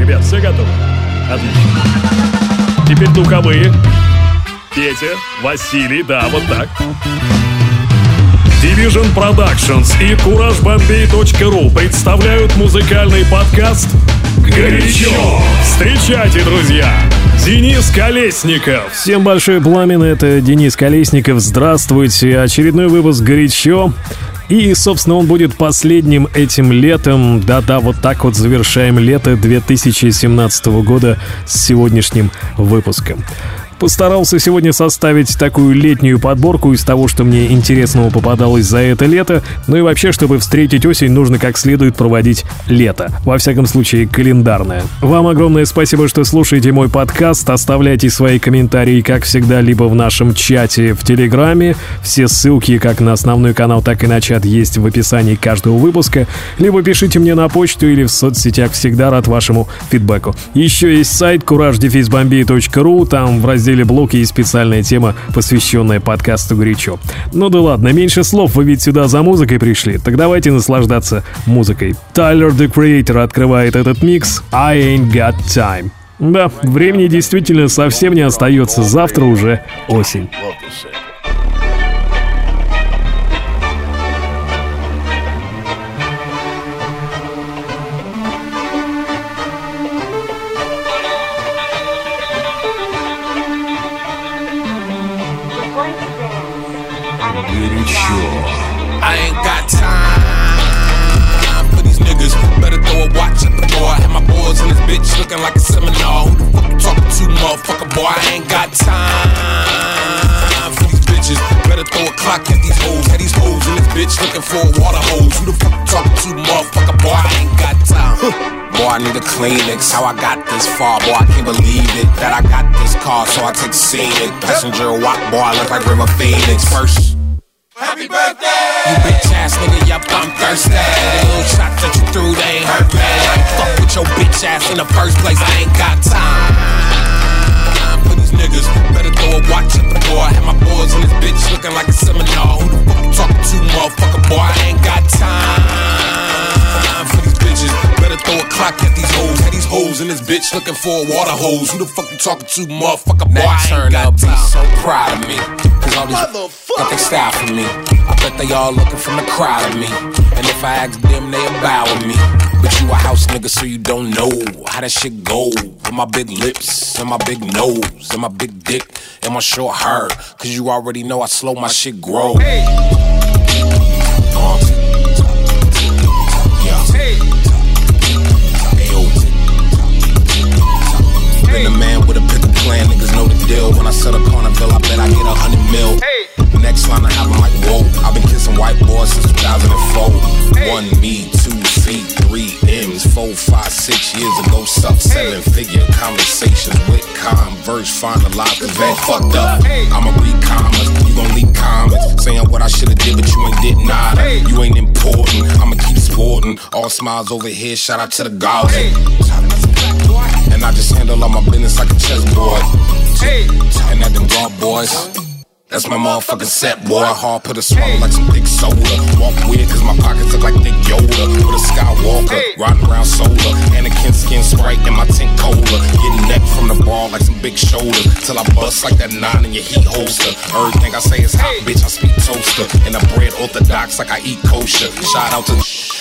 Ребят, все готовы? Отлично. Теперь духовые. Петя, Василий, да, вот так. Division Productions и CourageBombay.ru представляют музыкальный подкаст «Горячо». Встречайте, друзья! Денис Колесников. Всем большое пламя, это Денис Колесников. Здравствуйте. Очередной выпуск «Горячо». И, собственно, он будет последним этим летом. Да-да, вот так вот завершаем лето 2017 года с сегодняшним выпуском. Постарался сегодня составить такую летнюю подборку из того, что мне интересного попадалось за это лето. Ну и вообще, чтобы встретить осень, нужно как следует проводить лето. Во всяком случае, календарное. Вам огромное спасибо, что слушаете мой подкаст. Оставляйте свои комментарии, как всегда, либо в нашем чате в Телеграме. Все ссылки как на основной канал, так и на чат есть в описании каждого выпуска. Либо пишите мне на почту или в соцсетях. Всегда рад вашему фидбэку. Еще есть сайт courage Там в разделе разделе блоки и специальная тема, посвященная подкасту «Горячо». Ну да ладно, меньше слов, вы ведь сюда за музыкой пришли, так давайте наслаждаться музыкой. Тайлер The Creator открывает этот микс «I Ain't Got Time». Да, времени действительно совсем не остается, завтра уже осень. Motherfucker? Boy, I ain't got time for these bitches. Better throw a clock at these hoes. At these hoes in this bitch looking for a water hose. Who the fuck you talking to, motherfucker? Boy, I ain't got time. Boy, I need a Kleenex. How I got this far, boy, I can't believe it. That I got this car, so I take scenic. Passenger walk, boy, I look like River Phoenix. First. Happy birthday! You bitch ass nigga, yup, I'm thirsty. The little shots that you threw, they ain't hurt me. I ain't fuck with your bitch ass in the first place. I ain't got time for these niggas. Better throw a watch at the door. Have my boys in this bitch looking like a seminar. Who the fuck you talking to, motherfucker? Boy, I ain't got time for these bitches. Better throw a clock at these hoes. Had these hoes in this bitch looking for a water hose. Who the fuck you talking to, motherfucker? Boy, I ain't got. Be so proud of me. Cause all these got they style for me. I bet they all looking from the crowd of me. And if I ask them, they bow with me. But you a house nigga, so you don't know how that shit go. With my big lips, and my big nose, and my big dick, and my short hair. Cause you already know I slow my shit grow. Hey. Been a man with a pickle plan, niggas know the deal. When I set a carnival, I bet I get a hundred mil. Hey next line I have, I'm like, whoa. I've been kissing white boys since 2004. One me, two feet, three M's, four, five, six years ago. Sub seven figure conversations with converse, finalized, cause that fucked up. I'ma read comments, you gon' leak comments. Saying what I should've did, but you ain't did nada. You ain't important, I'ma keep sporting. All smiles over here, shout out to the gods. And I just handle all my business like a chessboard. And at them guard boys. That's my motherfucking set, boy. Hard put a swallow like some big soda. Walk Yoda. With a Skywalker, hey. riding around solar. Anakin skin sprite in my tank cola. Getting neck from the ball like some big shoulder. Till I bust like that nine in your heat holster. Everything I say is hot, hey. bitch. I speak toaster. And I bread orthodox like I eat kosher. Shout out to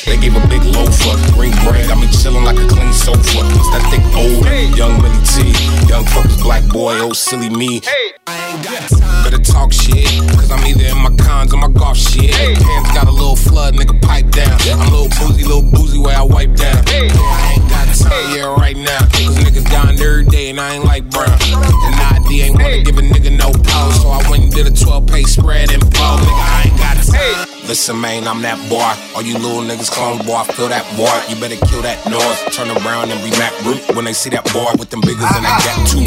they gave a big loafer. Green bread, got me chillin' like a clean sofa. It's that thick old hey. young Millie T. Young fuckers, black boy, oh silly me. Hey. I ain't got time. Better talk shit. Cause I'm either in my cons or my golf shit. Hey. Pants got a little flood, nigga, pipe down. I'm a little boozy, little boozy where I wipe down. Hey. I ain't got time, yeah, right now. Cause niggas dying every day and I ain't like brown. And ID ain't wanna give a nigga no power. So I went and did a 12 pay spread and ball. Nigga, I ain't got time. Listen, man, I'm that boy. All you little niggas clone boy, I feel that boy. You better kill that noise. Turn around and be Mac Root when they see that boy with them biggers and they ah, ah. got two.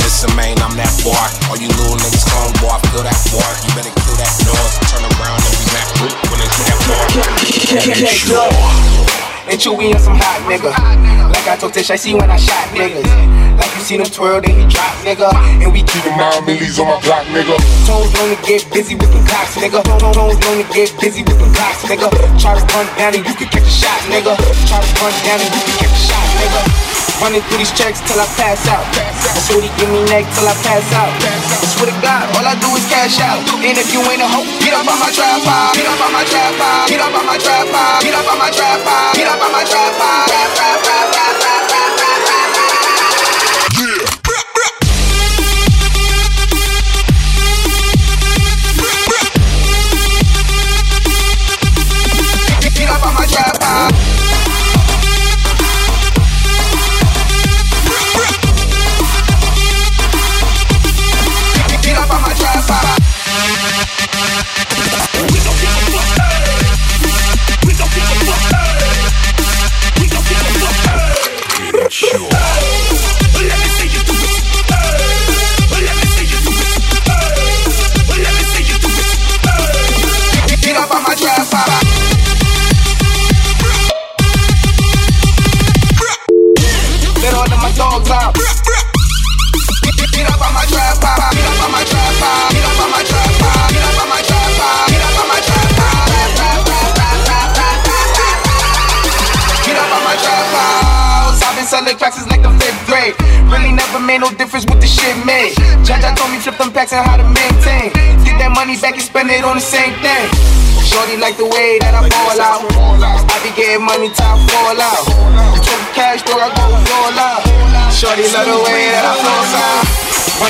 Listen, man, I'm that boy. All you little niggas clone boy, I feel that boy. You better kill that noise. Turn around and be Mac Root when they see that boy. And Chewy on some hot nigga. Like I told Tish, I see when I shot niggas. Like you see them twirl, then you drop, nigga. And we keep them nine millies on my block, nigga. Toes to get busy with them clocks, nigga. Toes long to get busy with them clocks, nigga. Try to run down and you can catch a shot, nigga. Try to run down and you can catch a shot, nigga. Running through these checks till I pass out. So he give me neck till I pass out. I swear to God, all I do is cash out. And if you ain't a hoe, get up on my trap Get up on my trap Get up on my trap Get up on my trap Get up on my trap Rap, rap, rap, rap,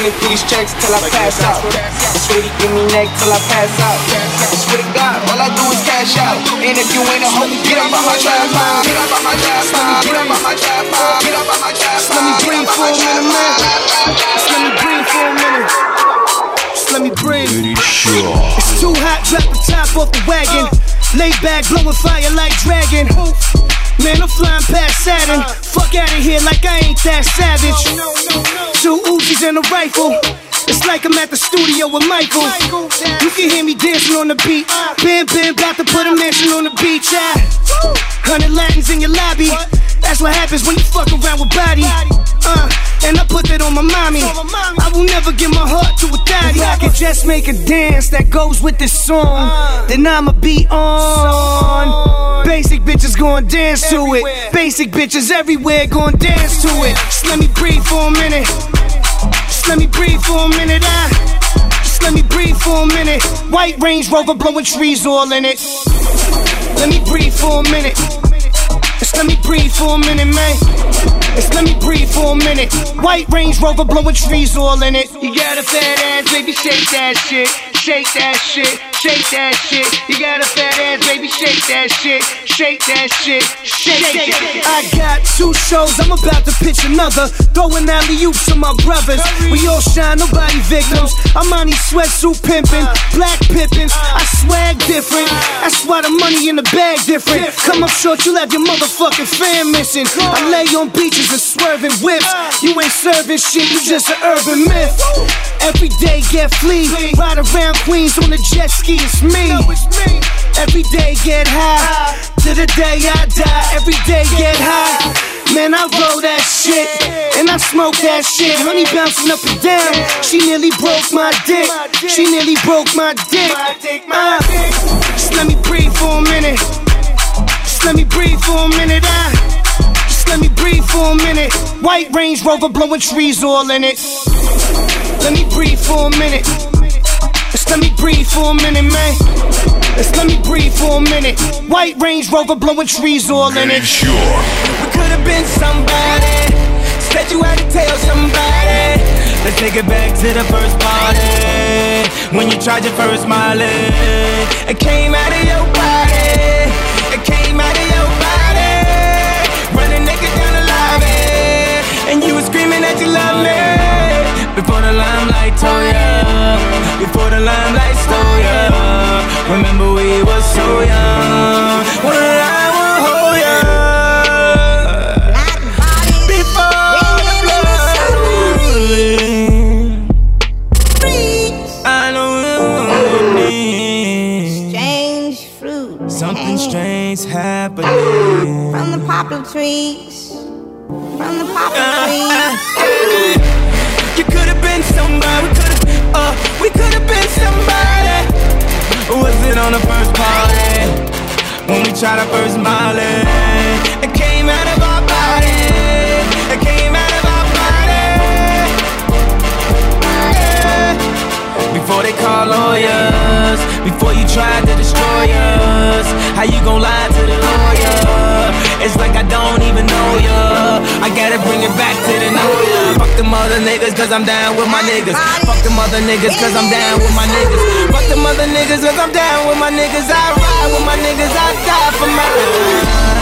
Running through these checks till I pass out. Sweetie, give me neck till I pass out. I swear to God, all I do is cash out. And if you ain't a hoe, get up on my trap Get up on my trap Get up on my trap Get up on my trap Let me breathe for a minute, man. let me breathe for a minute let me breathe. It's too hot, drop the top off the wagon. Lay back, blowing fire like dragon. Man, I'm flying past Saturn. Fuck out of here like I ain't that savage. Two Uzis and a rifle. It's like I'm at the studio with Michael. You can hear me dancing on the beat. Bam, bam, about to put a mansion on the beach. Yeah. Hundred Latins in your lobby. That's what happens when you fuck around with body. Uh, and I put that on my mommy. I will never give my heart to a daddy. If I can just make a dance that goes with this song, uh. then I'ma be on. Basic bitches gon' dance to it. Basic bitches everywhere gon' dance to it. Just let me breathe for a minute. Just let me breathe for a minute. I, just let me breathe for a minute. White Range Rover blowing trees all in it. Let me breathe for a minute. Just let me breathe for a minute, man. Let me breathe for a minute. White Range Rover blowing trees all in it. You got a fat ass, baby, shake that shit. Shake that shit, shake that shit. You got a fat ass, baby, shake that shit. Shake that shit, shake it. I got two shows, I'm about to pitch another. Throwing alley oops to my brothers. We all shine, nobody victims. I'm on these sweatsuit pimping, black pippins. I swag different. That's why the money in the bag different. Come up short, you'll have your motherfucking fan missing. I lay on beaches and swerving whips. You ain't serving shit, you just an urban myth. Every day get flea, ride around Queens on the jet ski, it's me. Every day get high, to the day I die. Every day get high. Man, I roll that shit, and I smoke that shit. Honey bouncing up and down. She nearly broke my dick. She nearly broke my dick. Uh, just let me breathe for a minute. Just let me breathe for a minute. Uh, just let me breathe for a minute. White Range Rover blowing trees all in it. Let me breathe for a minute. Let me breathe for a minute, man. Just let me breathe for a minute. White Range Rover blowing trees all in it. Sure. We could have been somebody. Said you had to tell somebody. Let's take it back to the first party. When you tried your first Molly. It came out of your body. Before you try to destroy us. How you gon' lie to the lawyer? It's like I don't even know ya. I gotta bring it back to the know ya. Fuck them other niggas, cause I'm down with my niggas. Fuck them other niggas, cause I'm down with my niggas. Fuck them other niggas, cause I'm down with my niggas. I ride with my niggas, I die for my. Вы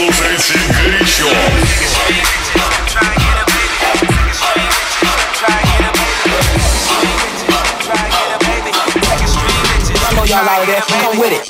слушаете горячо. I know y'all out there, come with it. With it.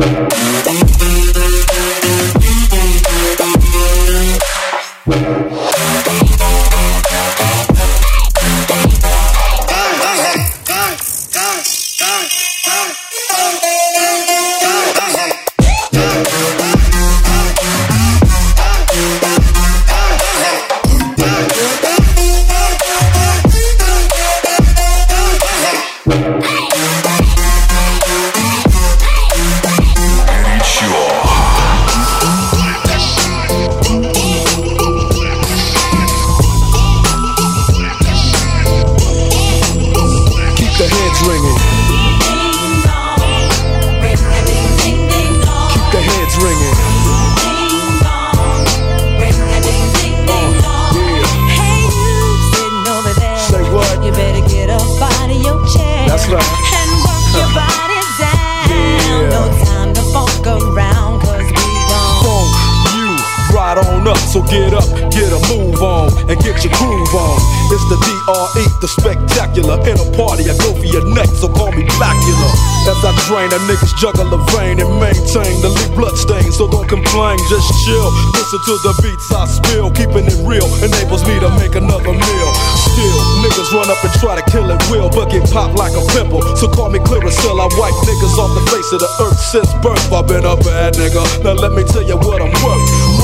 Keep juggle a vein and maintain the leak blood stain. So don't complain, just chill. Listen to the beats I spill. Keeping it real enables me to make another meal. Still, niggas run up and try to kill it will, but get popped like a pimple. So call me clear Clearasil. I wipe niggas off the face of the earth since birth. I've been a bad nigga. Now let me tell you what I'm worth.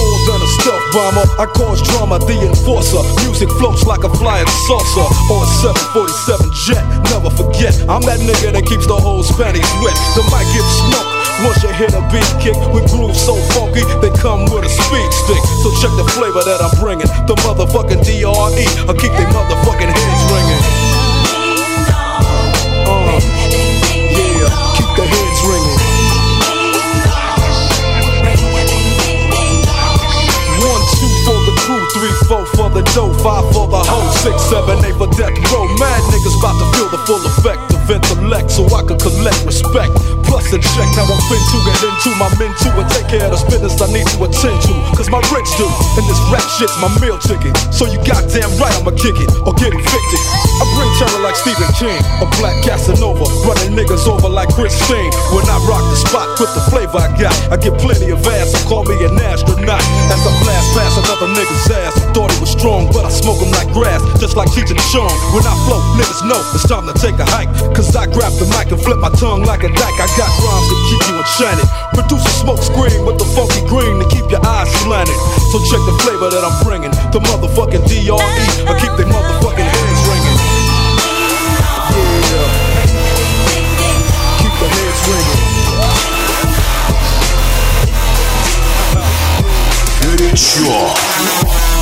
Stealth bomber, I cause drama, the enforcer. Music floats like a flying saucer on a 747 jet. Never forget, I'm that nigga that keeps the whole panties wet. The mic gets smoked. Once you hit a beat kick with grooves so funky, they come with a speed stick. So check the flavor that I'm bringing. The motherfucking DRE, I keep they motherfucking dough, five for the hoe, six, seven, eight for death row. Mad niggas about to feel the full effect of intellect so I could collect respect. Plus a check, now I'm fin to get into my men too and take care of the business I need to attend to. Cause my rich do, and this rap shit's my meal ticket. So you goddamn right I'ma kick it or get evicted. I bring terror like Stephen King, a black Casanova, running niggas over like Christine. When I rock the spot with the flavor I got, I get plenty of ass, so call me an astronaut. As I blast past another nigga's ass, thought he was strong, but I smoke him like grass, just like Cheech and Chong. When I flow, niggas know it's time to take a hike. Cause I grab the mic and flip my tongue like a dyke. I got rhymes to keep you enchanted. Produce a smoke screen with the funky green to keep your eyes slanted. So check the flavor that I'm bringing. The motherfucking DRE. I keep their motherfucking hands ringing. Yeah. Keep the hands ringing. Горячо.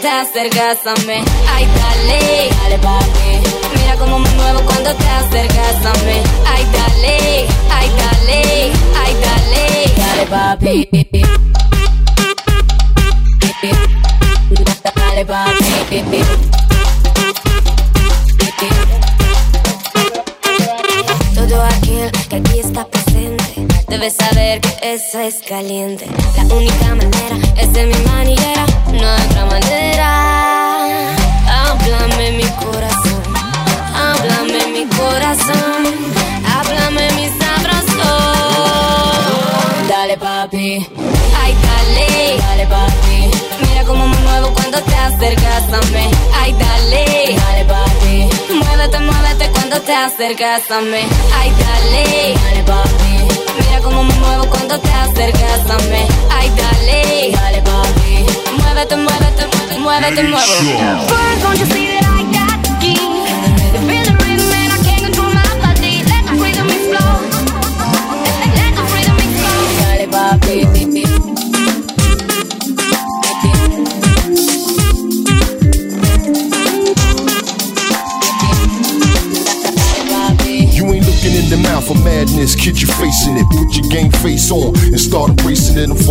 Te acercas a mí. Ay dale, dale papi. Mira cómo me muevo cuando te acercas a mí. Ay dale, ay dale, ay dale, dale papi. Dale papi. Presente debe saber que eso es caliente. La única manera es de mi manera, no hay otra manera. Háblame mi corazón, háblame mi corazón, háblame mi sabroso. Dale papi, ay dale, dale papi. Mira cómo me muevo cuando te acercas a mí. Ay dale, dale papi. Muévete, muévete cuando te acercas a mí. Ay dale, dale papi. Mira cómo me muevo cuando te acercas a mí. Ay dale, dale papi. Muévete, muévete, muévete, muévete, embracing it.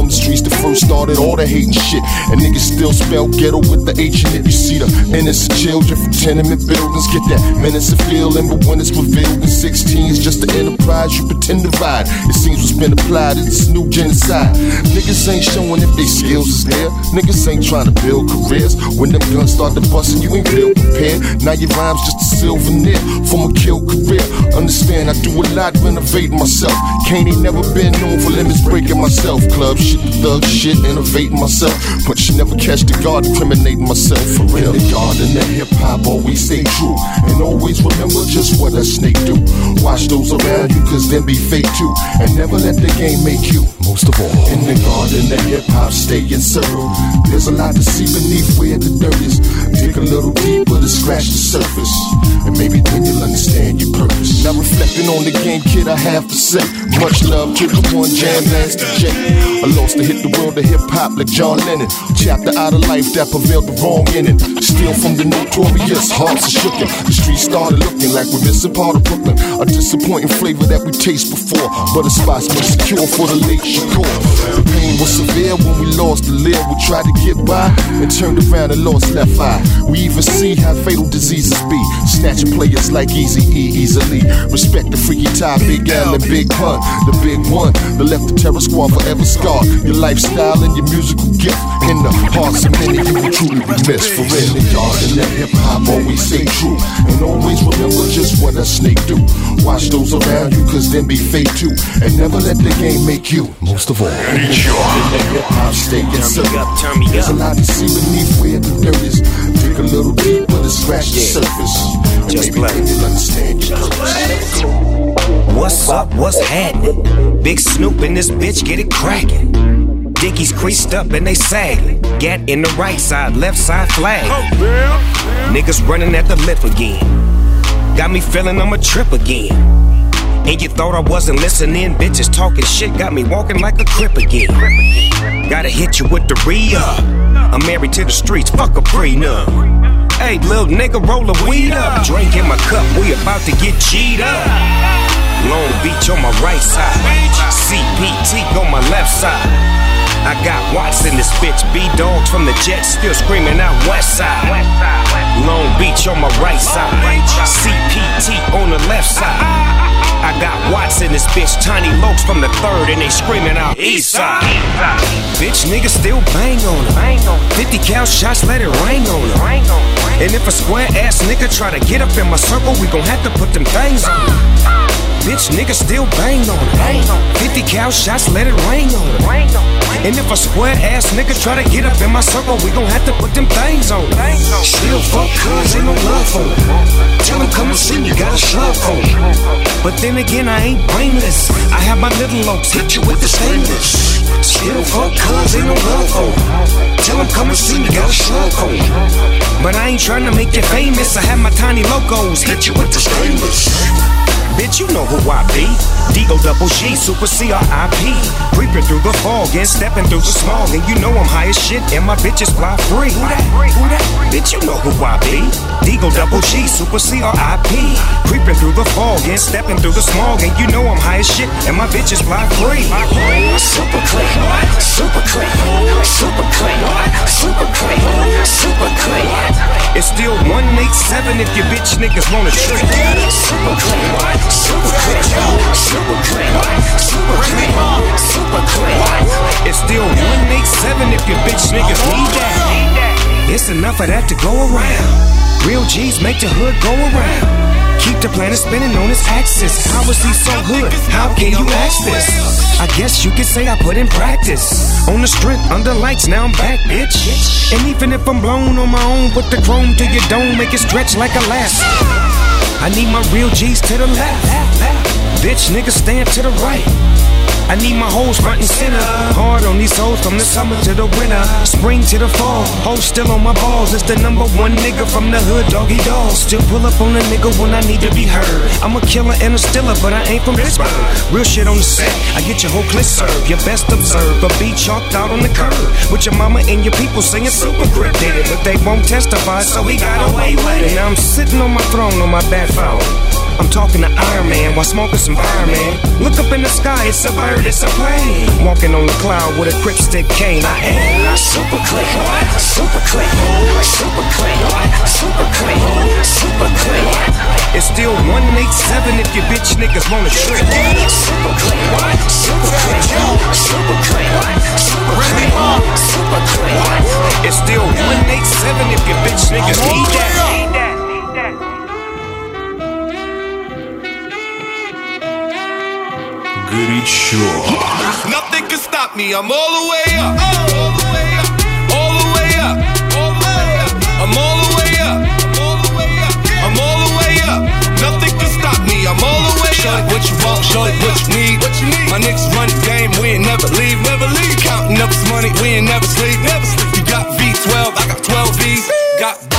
Started all the hating shit. And niggas still spell ghetto with the H in it. You see the innocent children from tenement buildings get that menace of feeling, but when it's revealed in 16's just the enterprise you pretend to ride. It seems what's been applied is this new genocide. Niggas ain't showing if they skills is there. Niggas ain't trying to build careers. When them guns start to bustin', you ain't real prepared. Now your rhymes just a souvenir from a kill career. Understand, I do a lot renovating myself. Kane ain't never been known for limits breaking myself. Club shit, thug shit, innovating myself. But you never catch the guard incriminating myself for real. In The guard in the hip hop always stay true. And always remember just what a snake do. Watch those around you, cause them be fake too. And never let the game make you. Most of all, in the garden, the hip hop stay in circle. There's a lot to see beneath where the dirt is. Dig a little deeper to scratch the surface. And maybe then you'll understand your purpose. Now reflecting on the game, kid, I have to say, much love to the one Jam Master Jay. I lost to hit the world of hip hop like John Lennon. Chapter out of life that prevailed the wrong ending. Steal from the notorious, hearts are shooken. The streets started looking like we're missing part of Brooklyn. A disappointing flavor that we taste before, but a spot's been secure for the late Shakur. The pain was severe when we lost the lid. We tried to get by and turned around and lost left eye. We even see how fatal diseases be. Snatching players like Easy E easily. Respect the Freaky Tah, Big L and Big Pun. The big one that left the terror squad forever scarred. Your lifestyle and your musical gift. In the hearts of many, you will truly be missed. For real, the yard and let hip hop always stay true. And always remember just what a snake do. Watch those around you, cause them be fake too. And never let the game make you. Most of all, in the yard and let hip hop stay in circle. There's a lot to see beneath where the dirt is. Dig a little deeper to scratch the surface. And maybe then you'll understand your purpose. What's up? What's happening? Big Snoop in this bitch, get it crackin'. Dickies creased up and they sag. Gat in the right side, left side flag. Oh, Niggas running at the lip again. Got me feeling I'm a trip again. And you thought I wasn't listening? Bitches talking shit got me walking like a crip again. Gotta hit you with the re up. I'm married to the streets, fuck a prenup. Hey, little nigga, roll a weed up. Drink in my cup, we about to get cheated up. Long Beach on my right side, CPT on my left side. I got Watts in this bitch, B dogs from the Jets still screaming out West Side. Long Beach on my right side, CPT on the left side. I got Watts in this bitch, Tiny Lokes from the third, and they screaming out Eastside. Bitch, niggas still bang on her. 50 cal shots, let it rain on her. And if a square ass nigga try to get up in my circle, we gon' have to put them things on. Bitch, nigga still bang on her. 50 cal shots, let it rain on her. And if a square ass nigga try to get up in my circle, we gon' have to put them things on him. Still fuck cuz ain't no love for him. Tell him come and see me, got a slug for him. But then again, I ain't brainless. I have my little oaks hit you with the stainless. Still fuck cuz ain't no love for him. Tell him come and see me, got a slug for him. But I ain't trying to make you famous. I have my tiny logos hit you with the stainless. Bitch, you know who I be. D-O double G, super C-R-I-P. Creeping through the fog and stepping through the smog. And you know I'm high as shit and my bitches fly free. Who that? Who that? Bitch, you know who I be. D-O double G, super C-R-I-P. Creeping through the fog and stepping through the smog. And you know I'm high as shit and my bitches fly free. Super clean, super clean, super clean, super clean, super clean. It's still 187 if your bitch niggas wanna trick. Super clean, super clean, super clean, super clean, super clean. It's still 187 if your bitch niggas need that. It's enough of that to go around. Real G's make the hood go around. Keep the planet spinning on its axis. How is he so hood? How can you ask this? I guess you could say I put in practice. On the strength, under lights, now I'm back, bitch. And even if I'm blown on my own, put the chrome to your dome, make it stretch like elastic. I need my real G's to the left. Bitch, niggas stand to the right. I need my hoes front and center. Hard on these hoes from the summer to the winter, spring to the fall. Hoes still on my balls. It's the number one nigga from the hood, Doggy Dogg. Still pull up on a nigga when I need to be heard. I'm a killer and a stiller, but I ain't from Pittsburgh. Real shit on the set. I get your whole clip served. Your best observed, but be chalked out on the curb. With your mama and your people singing super grip did it, but they won't testify, so he got away with it. Now I'm sitting on my throne on my bad phone. I'm talking to Iron Man while smoking some fireman. Look up in the sky, it's a bird, it's a plane. Walking on the cloud with a grip stick cane. I am super clean, super clean, super clean, super clean, super clean. It's still 187 if your bitch niggas wanna clean, super me. I'm all the way up. All the way up. All the way up. All the way up. I'm all the way up. All the way up. I'm all the way up. Nothing can stop me. I'm all the way up. Shorty, what you want? Shorty, what you need? What you need? My niggas run the game. We ain't never leave. Never leave. Counting up this money. We ain't never sleep. Never sleep. You got V12. I got 12 V's. Got.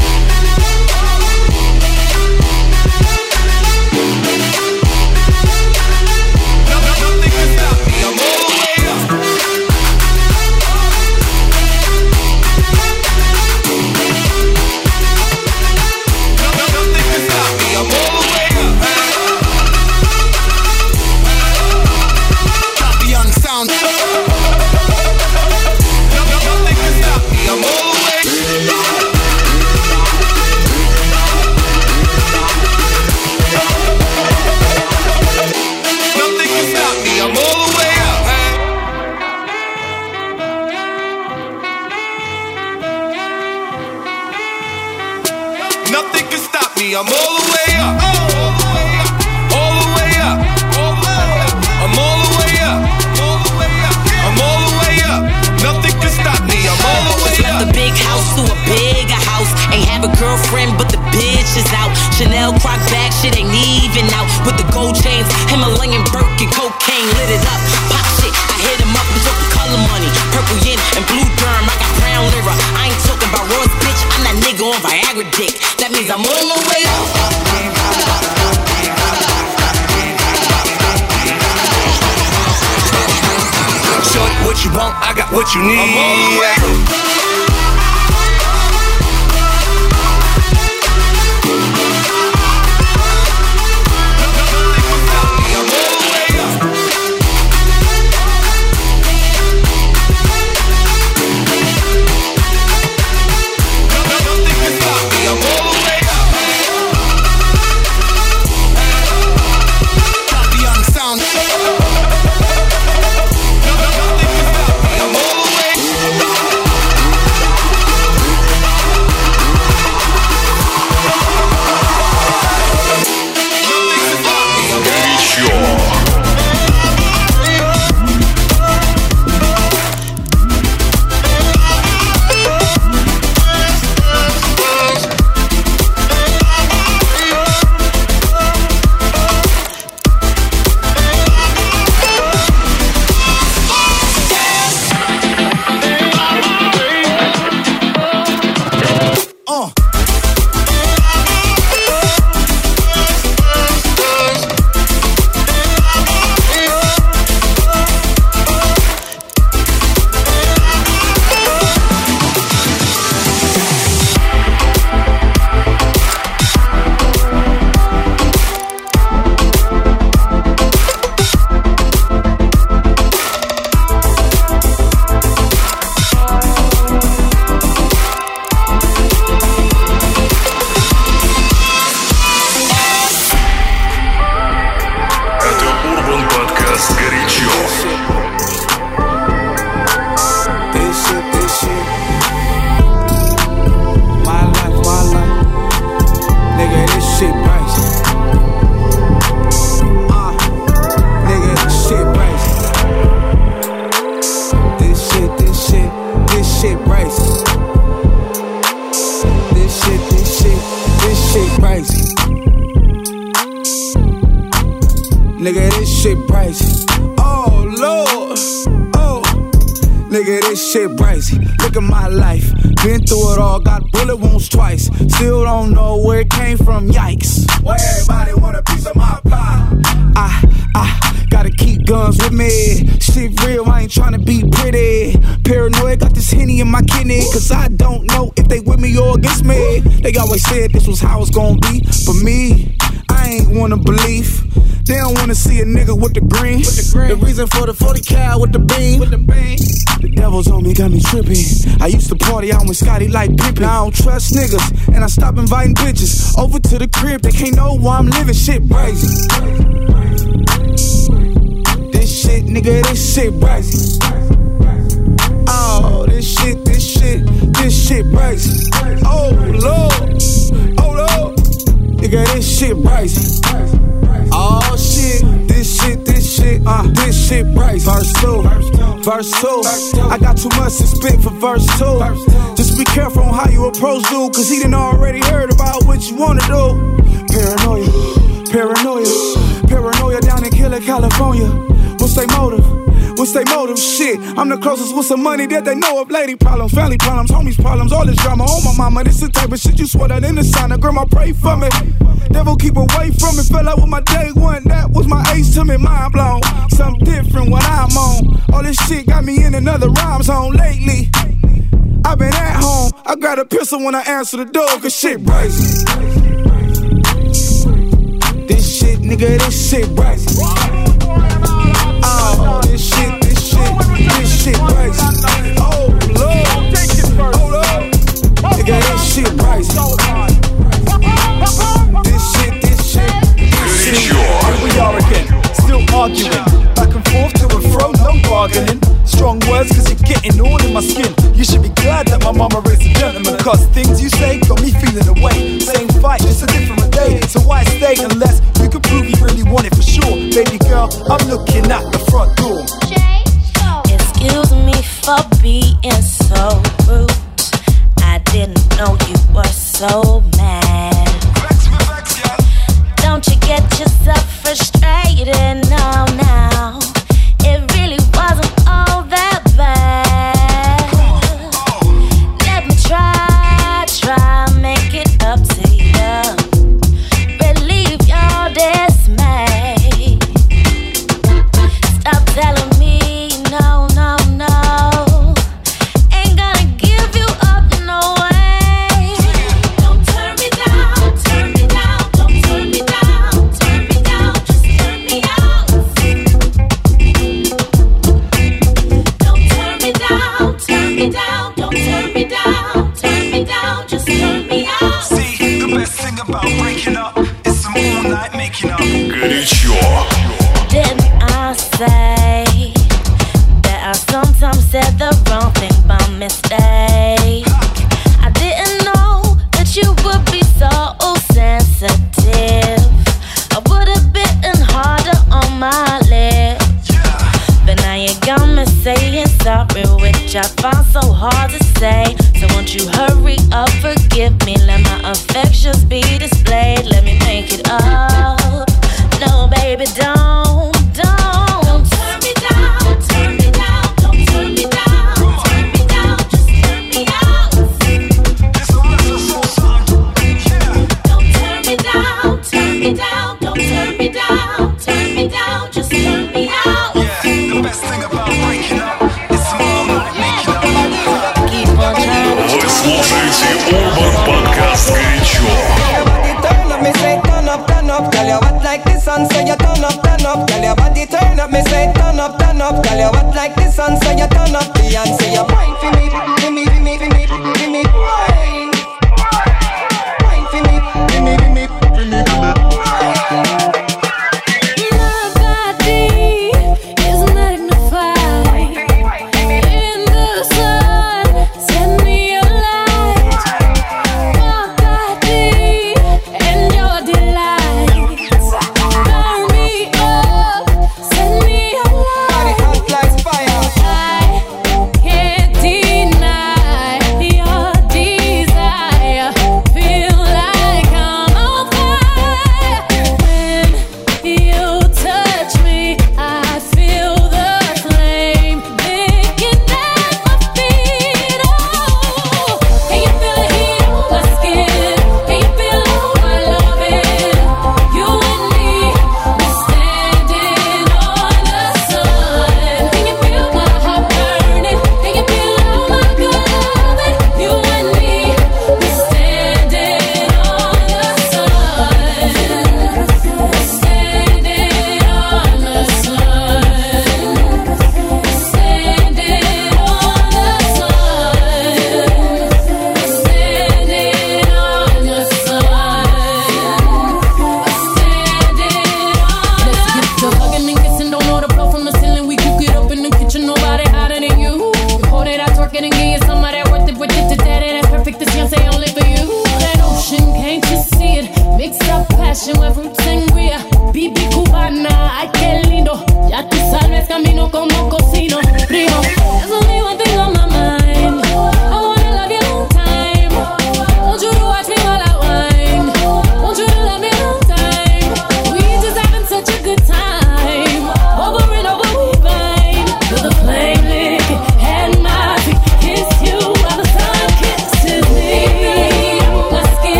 shit ain't even out. With the gold chains, Himalayan cocaine lit it up. Pop shit, I hit him up and took the color money. Purple yin and blue germ, I got brown lira. I ain't talking about Royce, bitch. I'm that nigga on Viagra dick. That means I'm on my way up. Short, what you want, I got what you need. Always said this was how it's gonna be. For me, I ain't wanna believe. They don't wanna see a nigga with the green. the, reason for the 40 cal with the beam. The devil's on me, got me tripping. I used to party out with Scottie like Pippen. I don't trust niggas, and I stop inviting bitches over to the crib. They can't know why I'm living shit crazy. This shit, nigga, this shit crazy. Oh, this shit, this shit, this shit crazy. Oh lord, nigga, this shit crazy. Oh shit, this shit, this shit, uh, this shit crazy. Verse two, verse two. I got too much to spit for verse two. Just be careful on how you approach dude, cause he done already heard about what you wanna do. Paranoia, paranoia, paranoia down in Killer, California. What's their motive? What's their motive? Shit, I'm the closest with some money that they know of. Lady problems, family problems, homies problems, all this drama. Oh my mama, this the type of shit you swear that in the sign. Grandma pray for me. Devil keep away from me. Fell out with my day one. That was my ace to me, mind blown. Something different when I'm on. All this shit got me in another rhyme zone lately. I've been at home. I got a pistol when I answer the door, cause shit crazy. This shit, nigga, this shit crazy. This shit, this shit, this shit crazy. Oh, Lord. Oh, Lord. Nigga, this shit crazy. This shit, this shit, this shit. Here we are again, still arguing. Back and forth to and fro, no bargaining. Strong words, cause you're getting all in my skin. You should be glad that my mama raised a gentleman, cause things you say got me feeling away. Same fight, just a different day. So why stay unless you can prove you really want it for sure? Baby girl, I'm looking at the front door. Excuse me for being so rude. I didn't know you were so mad. Don't you get yourself frustrated now, now?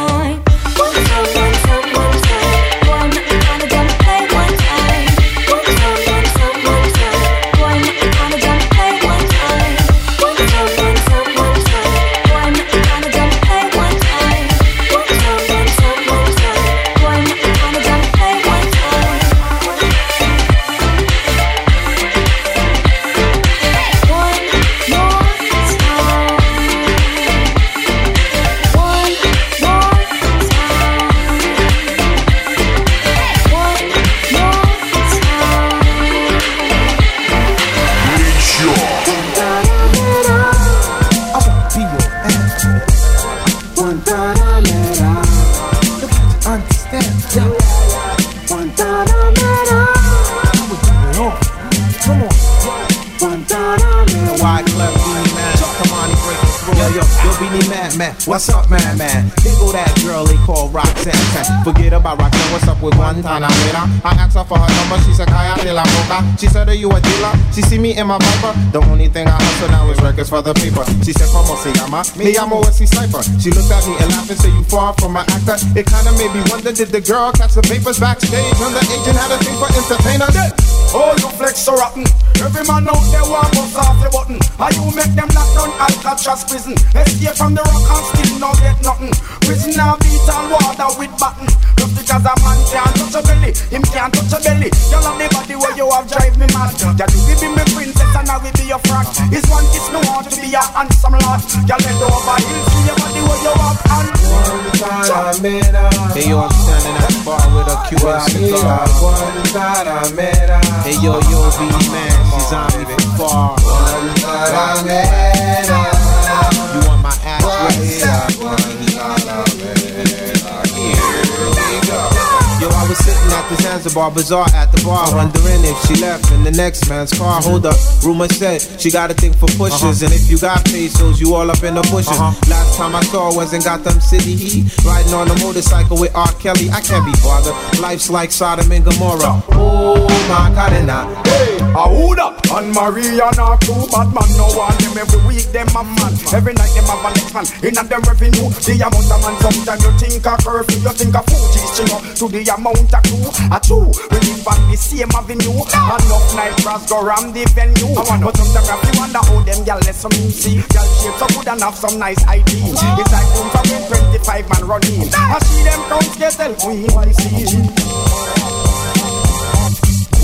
I. Guantanamera. I asked her for her number, she said, Kaya de la Boca. She said, Are you a dealer? She see me in my viper. The only thing I hustle now is records for the paper. She said, Como se llama? Me llamo Wesley Sniper. She looked at me and laughed and said, You far from an actor. It kinda made me wonder, did the girl catch the papers backstage? And the agent had a thing for entertainers? Yeah. Oh, you flex so rotten. Every man out there want bust off the button. How you make them lock down Alcatraz prison? Escape from the rock and still not get nothing. Prisoner beat and water with button. As a man can't touch your belly, him can't touch your belly. You love the body where you have drive me mad. That you be my princess and I will be your frack. It's one kiss me want to be a handsome lot. You let over hill to your body where you have and. One time I met her. Hey yo, I'm standing at the bar with a Cuban cigar. One time I met her. Hey yo, yo, B man, she's on me far. One time I met her. You want my ass right here? One time I met her. sitting at the Zanzibar Bazaar at the bar, wondering if she left in the next man's car. Hold up, rumor said she got a thing for pushers, uh-huh. and if you got pesos, you all up in the bushes. Uh-huh. Last time I saw was in Gotham City Heat, riding on a motorcycle with R. Kelly. I can't be bothered. Life's like Sodom and Gomorrah. Oh my God, and I. hold up on Maria not too bad man. No one them every week them a man. Every night them have a next man. In a them revenue, the amount of man. Sometimes you think a curfew, you think a Fuji's up to the amount of two. A two, we live on the same avenue. Enough night brass go round the venue. I wanna But sometimes I feel wonder how them gyal let some see. Gyal shape so good and have some nice ID. It's like room for when 25 man running. I see them counts get tell me what they see.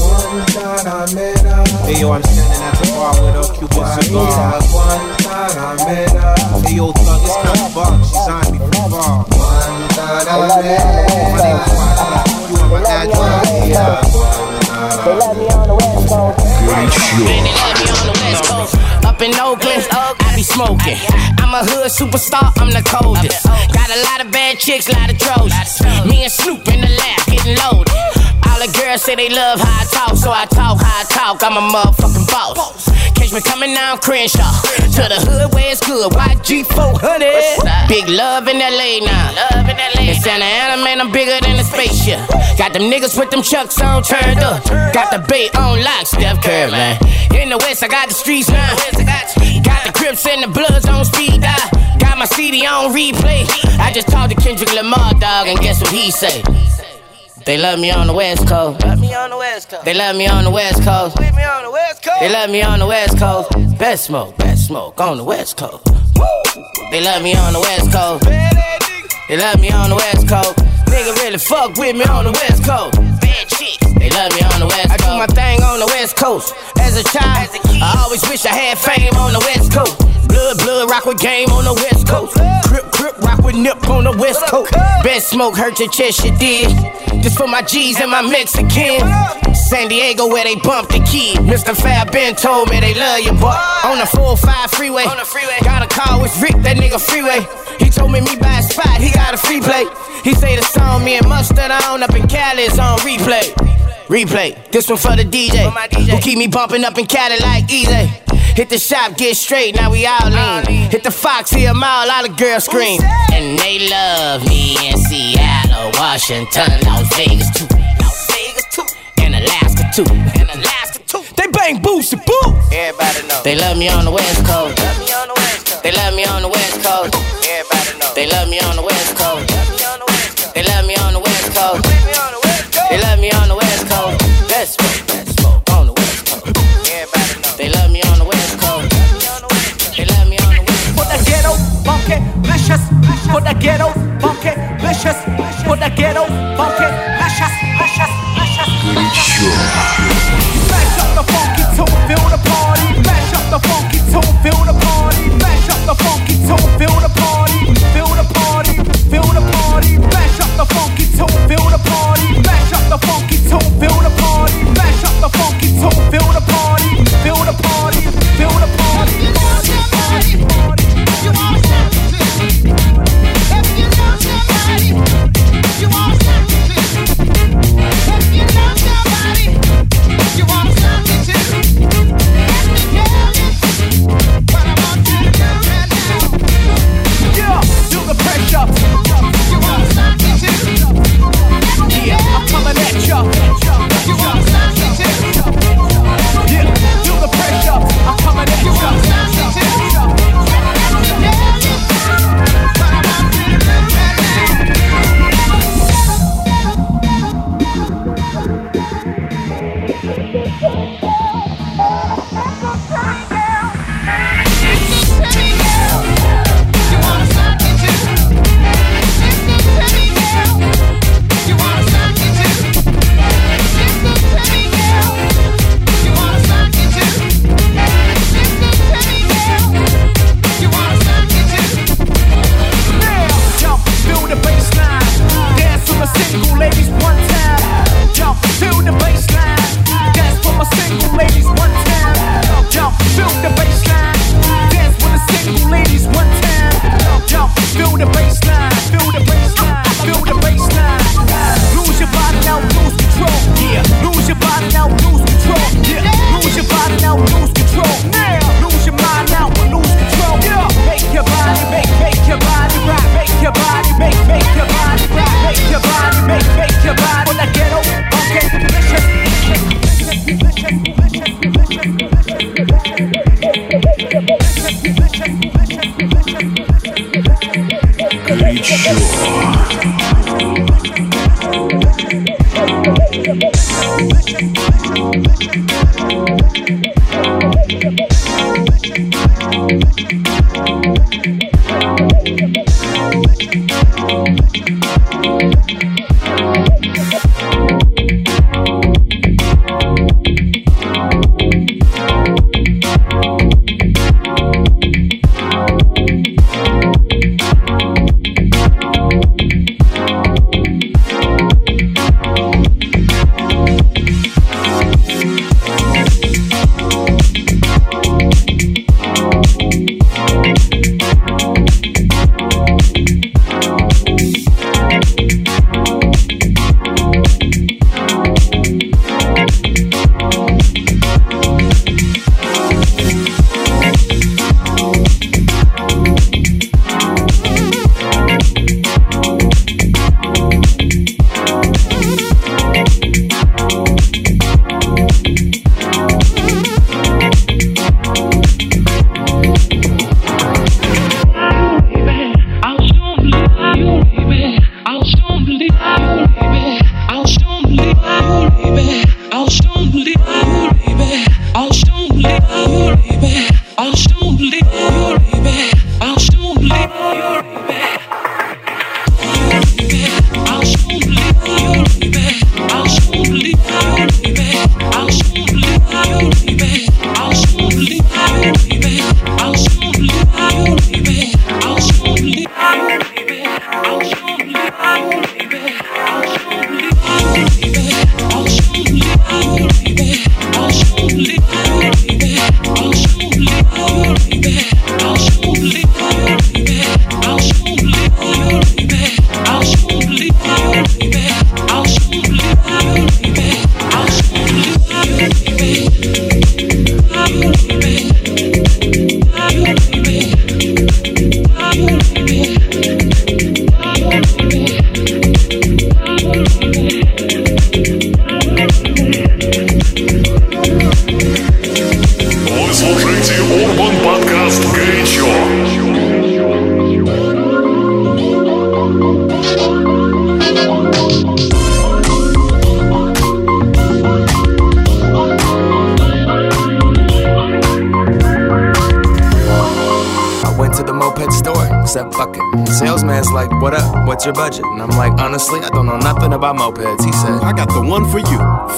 One time I met her. Hey yo, I'm standing at the bar with a Cuban cigar. One time I met her. Hey yo, thug, it's kind of bug. She signed me from far. One time I met her. My name is Wanda. You want my address? Yeah. They love me on the West Coast. They love me on the West Coast. Up in Oakland, I be smoking. I'm a hood superstar, I'm the coldest. Got a lot of bad chicks, lot of trojans. Me and Snoop in the lab, getting loaded. All the girls say they love how I talk, so I talk how I talk. I'm a motherfucking boss. Catch me coming down Crenshaw to the hood where it's good. YG 400. Big love in LA now. Love in LA. In Santa Ana, man, I'm bigger than a spaceship. Got them niggas with them chucks on turned up. Got the bait on lock, Steph Curry, man. In the West, I got the streets now. Got the Crips and the Bloods on speed dial. Got my CD on replay. I just talked to Kendrick Lamar, dog, and guess what he say? They love me on the West Coast. Love me on the West Coast. They love me on the West Coast. Leave me on the West Coast. They love me on the West Coast. Best smoke, best smoke on the West Coast. They love me on the West Coast. They love me on the West Coast. Nigga really fuck with me on the West Coast. Bad chicks. They love me on the West Coast. I do my thing on the West Coast. As a child, I always wish I had fame on the West Coast. Blood, blood, rock with game on the West Coast. Crip, crip, rock with nip on the West Coast. Best smoke hurt your chest, you did. Just for my G's and my Mexican. San Diego where they bump the key. Mr. Fab Ben told me they love you, boy. On the 405 freeway. On the freeway. Got a call with Rick, that nigga freeway. He told me me buy a spot, he got a free play. He say the song me and Mustard on up in Cali is on replay. Replay. This one for the DJ. Who keep me bumping up in Cali like easy. Hit the shop, get straight, now we all lean. Hit the Fox, hear 'em all, all the girls scream. And they love me in Seattle, Washington, Las Vegas too. Too. And Alaska too. They bang boots and boo. Everybody know. They love me on the West Coast. Love me on the West Coast. They love me on the West Coast. Everybody know. They love me on the West Coast. Love me on the West Coast. They love me on the West Coast. Leave me on the West Coast. They love me on the West Coast. Best smoke, best smoke on the West Coast. Everybody know. They love me on the West Coast. They love me on the West For the ghetto, funky, vicious. For the ghetto, funky, vicious. For the ghetto, funky, vicious, vicious, vicious. Mash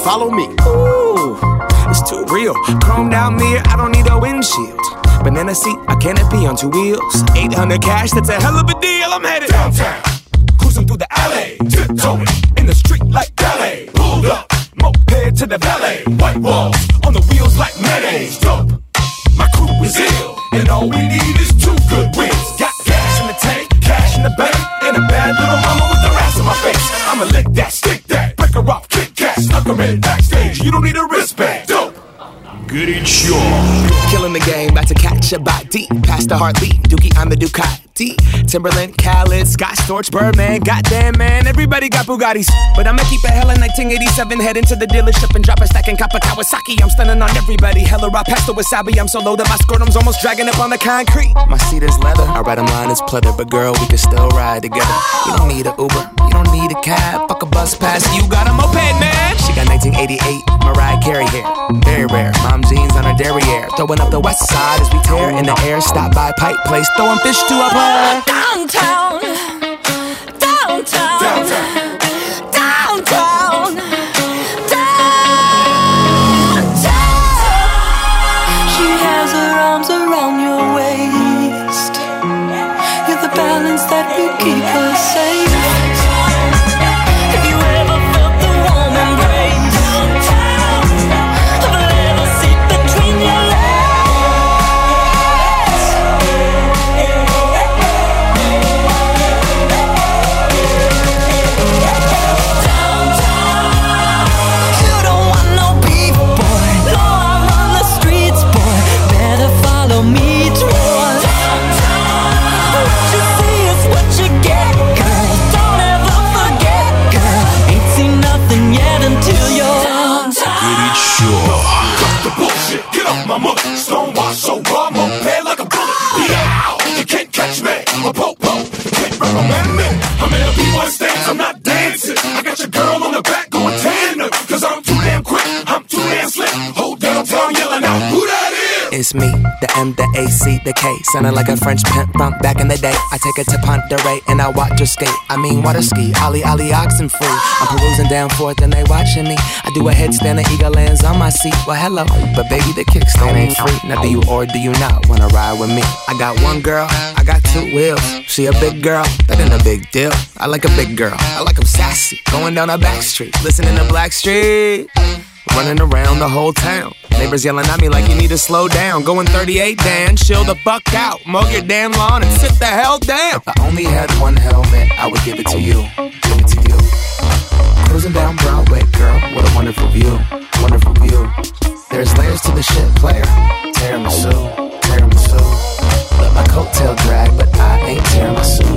Follow me. Ooh, it's too real. Chromed out mirror, I don't need a windshield. Banana seat, a canopy on two wheels. 800 cash, that's a hell of a deal. I'm headed downtown. Aquaman backstage. You don't need a wristband. Dope. Good and sure. Killing the game, about to catch a body. Past the heartbeat. Dookie, I'm the Ducat. Timbaland, Khaled, Scott Storch, Birdman. Goddamn, man, everybody got Bugattis. But I'ma keep it hella 1987. Head into the dealership and drop a stack in Kappa Kawasaki. I'm stunning on everybody. Hella raw pasta wasabi. I'm so low that my scrotum's almost dragging up on the concrete. My seat is leather. I ride 'em line is pleather. But girl, we can still ride together. You don't need a Uber. You don't need a cab. Fuck a bus pass. You got a moped, man. She got 1988 Mariah Carey hair. Very rare. Mom jeans on her derriere. Throwing up the west side as we tear in the air. Stop by Pike Place. Throwing fish to a. Downtown, downtown, downtown, It's me, the M, the A, C, the K. Sounding like a French pimp from back in the day. I take her to Ponderay and I watch her skate. I mean, water ski, Ollie, Ollie, oxen free. I'm perusing down Fourth and they watching me. I do a headstand, the eagle lands on my seat. Well, hello, but baby, the kickstand ain't free. Now, do you or do you not wanna ride with me? I got one girl, I got two wheels. She a big girl, that ain't a big deal. I like a big girl, I like 'em sassy. Going down a back street, listening to Blackstreet. Running around the whole town. Neighbors yelling at me like you need to slow down. Going 38, Dan, chill the fuck out. Mow your damn lawn and sit the hell down. If I only had one helmet, I would give it to you. Give it to you. Cruising down Broadway, girl, what a wonderful view. Wonderful view. There's layers to the shit, player. Tiramisu, tiramisu. Let my coattail drag, but I ain't tiramisu.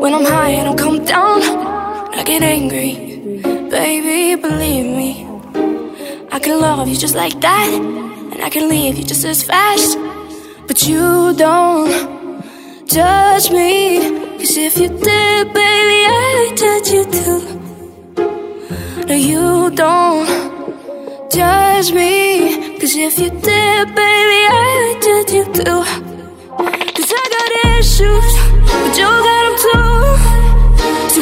When I'm high, and I don't come down. I get angry, baby, believe me. I can love you just like that, and I can leave you just as fast. But you don't judge me, cause if you did, baby, I'd judge you too. No, you don't judge me. Cause if you did, baby, I'd judge you too. Cause I got issues, but you got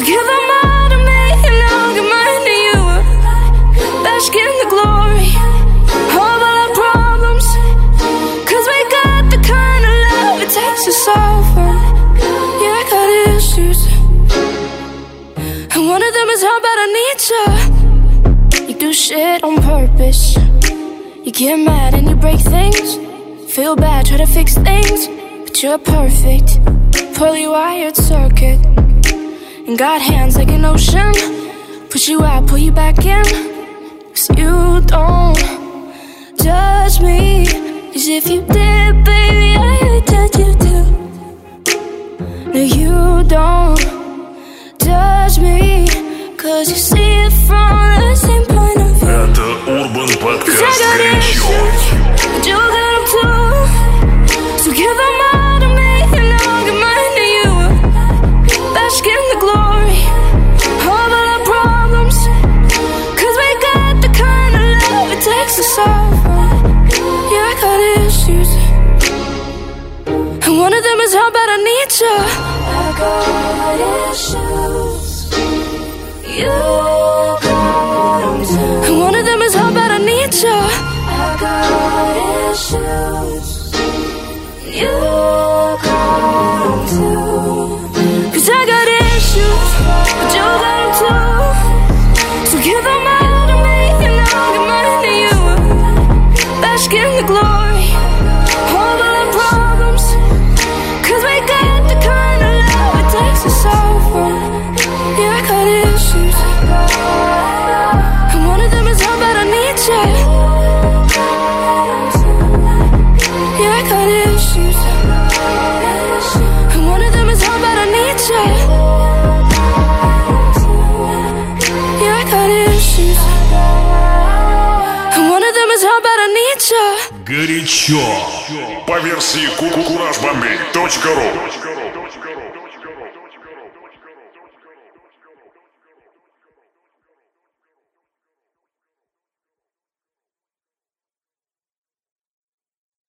give them all to me, and I'll give mine to you. Bask in the glory of all our problems. Cause we got the kind of love it takes to solve them. Yeah, I got issues. And one of them is how bad I need you. You do shit on purpose. You get mad and you break things. Feel bad, try to fix things. But you're perfect. Poorly wired circuit. And got hands like an ocean. Push you out, pull you back in. Cause you don't judge me. Cause if you did, baby, I would judge you too. No, you don't judge me. Cause you see it from the same point of view. Это Урбан Подкаст Горячо. bad I got issues. You got them too. One of them is how bad I need you. I got issues. You еще по версии кукурашбомбей.ру